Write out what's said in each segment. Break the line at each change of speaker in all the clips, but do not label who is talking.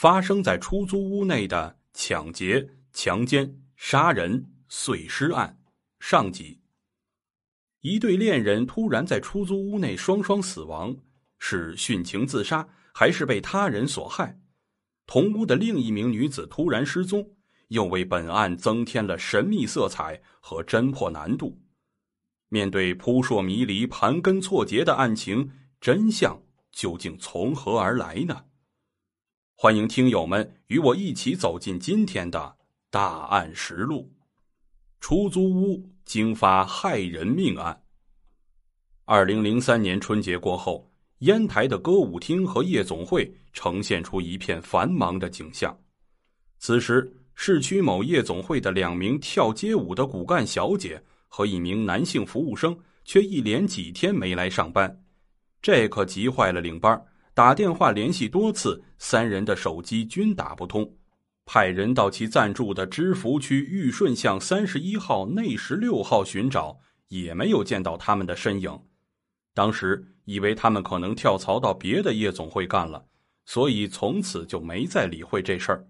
发生在出租屋内的抢劫、强奸、杀人、碎尸案上集。一对恋人突然在出租屋内双双死亡，是殉情自杀还是被他人所害？同屋的另一名女子突然失踪，又为本案增添了神秘色彩和侦破难度。面对扑朔迷离、盘根错节的案情，真相究竟从何而来呢？欢迎听友们与我一起走进今天的大案实录：出租屋惊发害人命案。二零零三年春节过后，烟台的歌舞厅和夜总会呈现出一片繁忙的景象。此时，市区某夜总会的两名跳街舞的骨干小姐和一名男性服务生却一连几天没来上班，这可急坏了领班。打电话联系多次，三人的手机均打不通，派人到其暂住的知福区玉顺巷三十一号内十六号寻找，也没有见到他们的身影。当时以为他们可能跳槽到别的夜总会干了，所以从此就没再理会这事儿。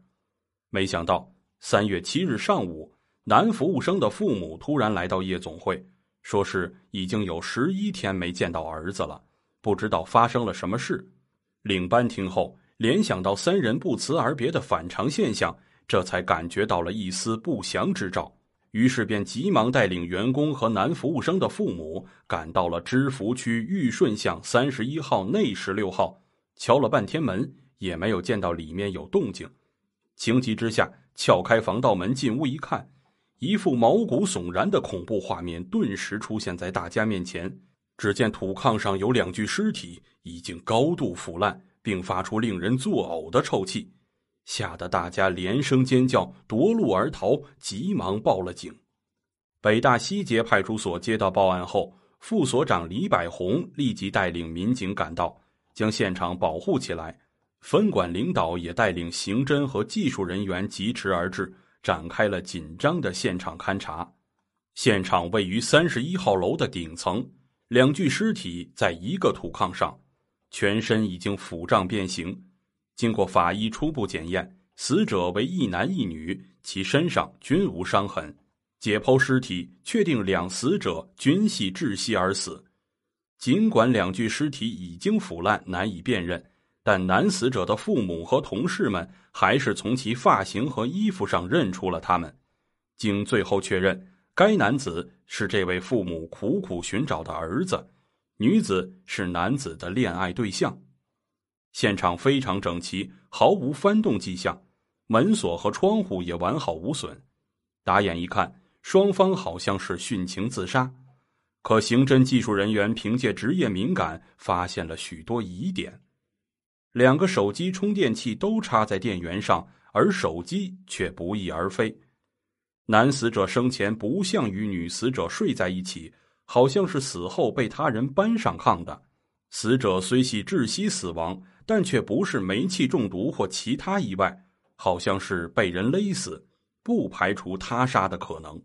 没想到三月七日上午，男服务生的父母突然来到夜总会，说是已经有十一天没见到儿子了，不知道发生了什么事。领班听后，联想到三人不辞而别的反常现象，这才感觉到了一丝不祥之兆，于是便急忙带领员工和男服务生的父母赶到了知福区玉顺巷三十一号内十六号，敲了半天门也没有见到里面有动静，情急之下撬开防盗门进屋一看，一副毛骨悚然的恐怖画面顿时出现在大家面前。只见土炕上有两具尸体，已经高度腐烂，并发出令人作呕的臭气，吓得大家连声尖叫，夺路而逃，急忙报了警。北大西街派出所接到报案后，副所长李百红立即带领民警赶到，将现场保护起来。分管领导也带领刑侦和技术人员疾驰而至，展开了紧张的现场勘查。现场位于三十一号楼的顶层。两具尸体在一个土炕上，全身已经腐胀变形。经过法医初步检验，死者为一男一女，其身上均无伤痕。解剖尸体，确定两死者均系窒息而死。尽管两具尸体已经腐烂，难以辨认，但男死者的父母和同事们还是从其发型和衣服上认出了他们。经最后确认。该男子是这位父母苦苦寻找的儿子，女子是男子的恋爱对象。现场非常整齐，毫无翻动迹象，门锁和窗户也完好无损。打眼一看，双方好像是殉情自杀。可刑侦技术人员凭借职业敏感，发现了许多疑点：两个手机充电器都插在电源上，而手机却不翼而飞。男死者生前不像与女死者睡在一起，好像是死后被他人搬上炕的。死者虽系窒息死亡，但却不是煤气中毒或其他意外，好像是被人勒死，不排除他杀的可能。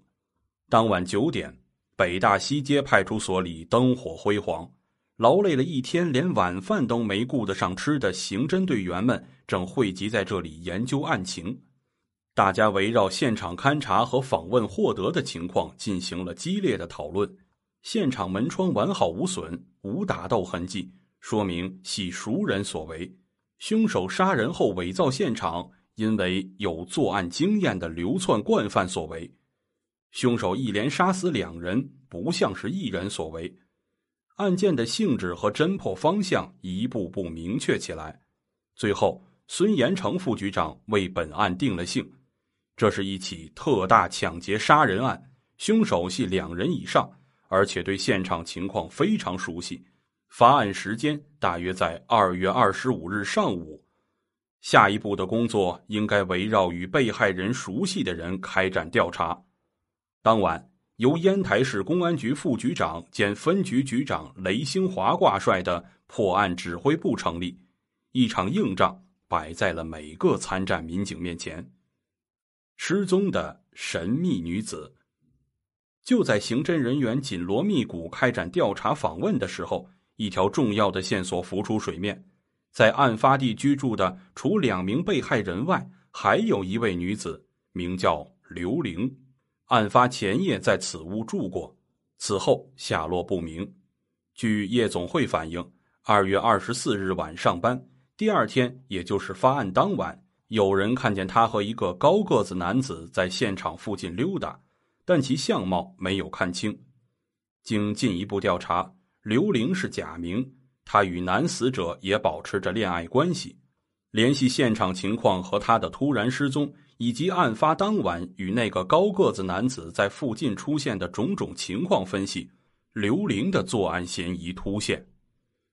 当晚九点，北大西街派出所里灯火辉煌，劳累了一天连晚饭都没顾得上吃的刑侦队员们正汇集在这里研究案情。大家围绕现场勘查和访问获得的情况进行了激烈的讨论。现场门窗完好无损，无打斗痕迹，说明系熟人所为。凶手杀人后伪造现场，因为有作案经验的流窜惯犯所为。凶手一连杀死两人，不像是一人所为。案件的性质和侦破方向一步步明确起来。最后，孙延成副局长为本案定了性。这是一起特大抢劫杀人案，凶手系两人以上，而且对现场情况非常熟悉。发案时间大约在二月二十五日上午。下一步的工作应该围绕与被害人熟悉的人开展调查。当晚，由烟台市公安局副局长兼分局局长雷兴华挂帅的破案指挥部成立，一场硬仗摆在了每个参战民警面前。失踪的神秘女子。就在刑侦人员紧锣密鼓开展调查访问的时候，一条重要的线索浮出水面。在案发地居住的除两名被害人外，还有一位女子，名叫刘玲。案发前夜在此屋住过，此后下落不明。据夜总会反映，二月二十四日晚上班，第二天也就是发案当晚，有人看见他和一个高个子男子在现场附近溜达，但其相貌没有看清。经进一步调查，刘玲是假名。他与男死者也保持着恋爱关系，联系现场情况和他的突然失踪，以及案发当晚与那个高个子男子在附近出现的种种情况分析，刘玲的作案嫌疑突现。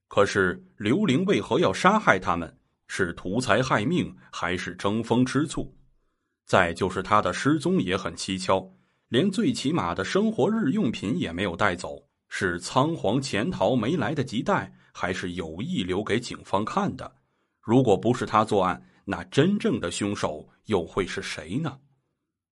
可是刘玲为何要杀害他们？是图财害命，还是争风吃醋？再就是他的失踪也很蹊跷，连最起码的生活日用品也没有带走，是仓皇潜逃没来得及带。还是有意留给警方看的。如果不是他作案，那真正的凶手又会是谁呢？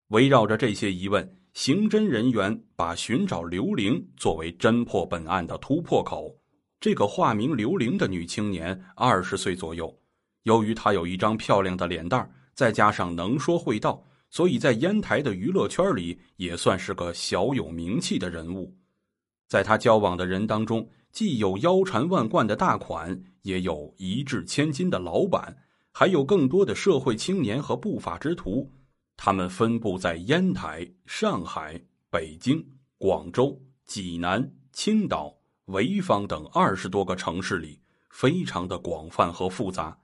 围绕着这些疑问，刑侦人员把寻找刘玲作为侦破本案的突破口。这个化名刘玲的女青年二十岁左右，由于她有一张漂亮的脸蛋再加上能说会道，所以在烟台的娱乐圈里也算是个小有名气的人物。在她交往的人当中，既有腰缠万贯的大款，也有一掷千金的老板，还有更多的社会青年和不法之徒。他们分布在烟台、上海、北京、广州、济南、青岛、潍坊等二十多个城市里，非常的广泛和复杂。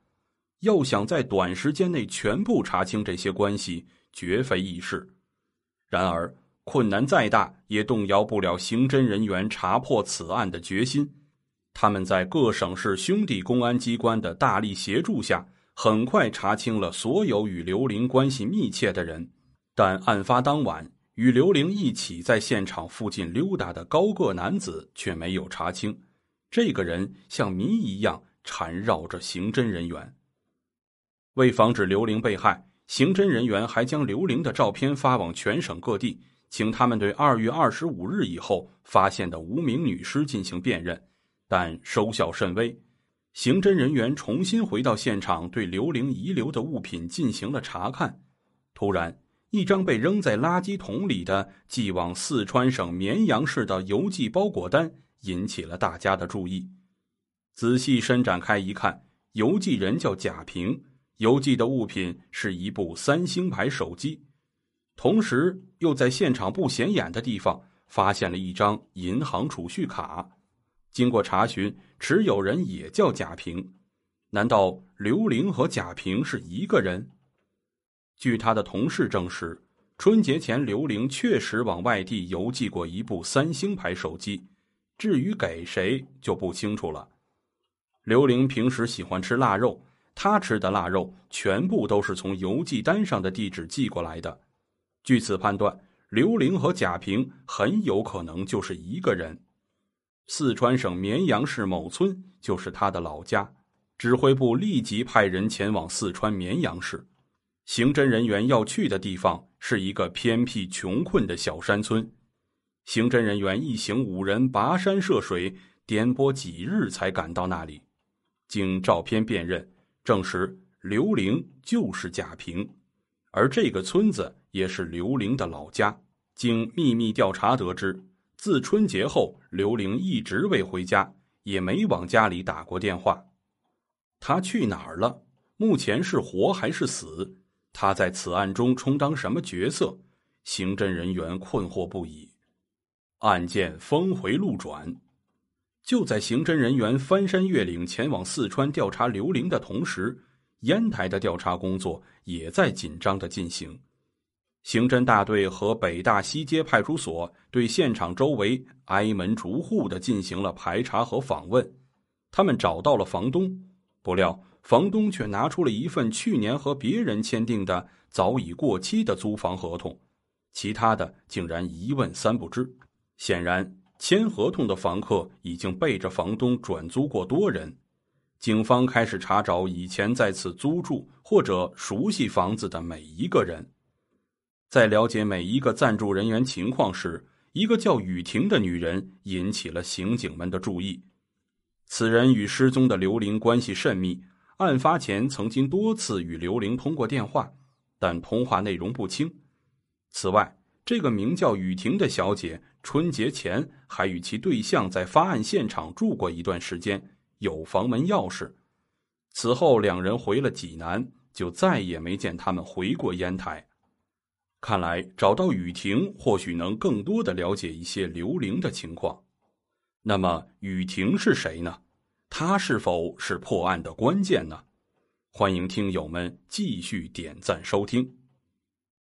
要想在短时间内全部查清这些关系，绝非易事。然而，困难再大，也动摇不了刑侦人员查破此案的决心。他们在各省市兄弟公安机关的大力协助下，很快查清了所有与刘玲关系密切的人。但案发当晚，与刘玲一起在现场附近溜达的高个男子却没有查清。这个人像谜一样缠绕着刑侦人员。为防止刘玲被害，刑侦人员还将刘玲的照片发往全省各地。请他们对二月二十五日以后发现的无名女尸进行辨认，但收效甚微。刑侦人员重新回到现场，对刘玲遗留的物品进行了查看。突然，一张被扔在垃圾桶里的寄往四川省绵阳市的邮寄包裹单引起了大家的注意。仔细伸展开一看，邮寄人叫贾平，邮寄的物品是一部三星牌手机。同时，又在现场不显眼的地方发现了一张银行储蓄卡。经过查询，持有人也叫贾平。难道刘玲和贾平是一个人？据他的同事证实，春节前刘玲确实往外地邮寄过一部三星牌手机，至于给谁就不清楚了。刘玲平时喜欢吃腊肉，他吃的腊肉全部都是从邮寄单上的地址寄过来的。据此判断，刘玲和贾平很有可能就是一个人。四川省绵阳市某村就是他的老家，指挥部立即派人前往四川绵阳市。刑侦人员要去的地方是一个偏僻穷困的小山村。刑侦人员一行五人跋山涉水，颠簸几日才赶到那里。经照片辨认，证实刘玲就是贾平，而这个村子。也是刘玲的老家。经秘密调查得知，自春节后，刘玲一直未回家，也没往家里打过电话。他去哪儿了？目前是活还是死？他在此案中充当什么角色？刑侦人员困惑不已。案件峰回路转，就在刑侦人员翻山越岭前往四川调查刘玲的同时，烟台的调查工作也在紧张的进行。刑侦大队和北大西街派出所对现场周围挨门逐户的进行了排查和访问，他们找到了房东，不料房东却拿出了一份去年和别人签订的早已过期的租房合同，其他的竟然一问三不知。显然，签合同的房客已经背着房东转租过多人。警方开始查找以前在此租住或者熟悉房子的每一个人。在了解每一个暂住人员情况时，一个叫雨婷的女人引起了刑警们的注意。此人与失踪的刘玲关系甚密，案发前曾经多次与刘玲通过电话，但通话内容不清。此外，这个名叫雨婷的小姐，春节前还与其对象在发案现场住过一段时间，有房门钥匙。此后，两人回了济南，就再也没见他们回过烟台。看来，找到雨婷或许能更多的了解一些刘玲的情况。那么，雨婷是谁呢？她是否是破案的关键呢？欢迎听友们继续点赞收听。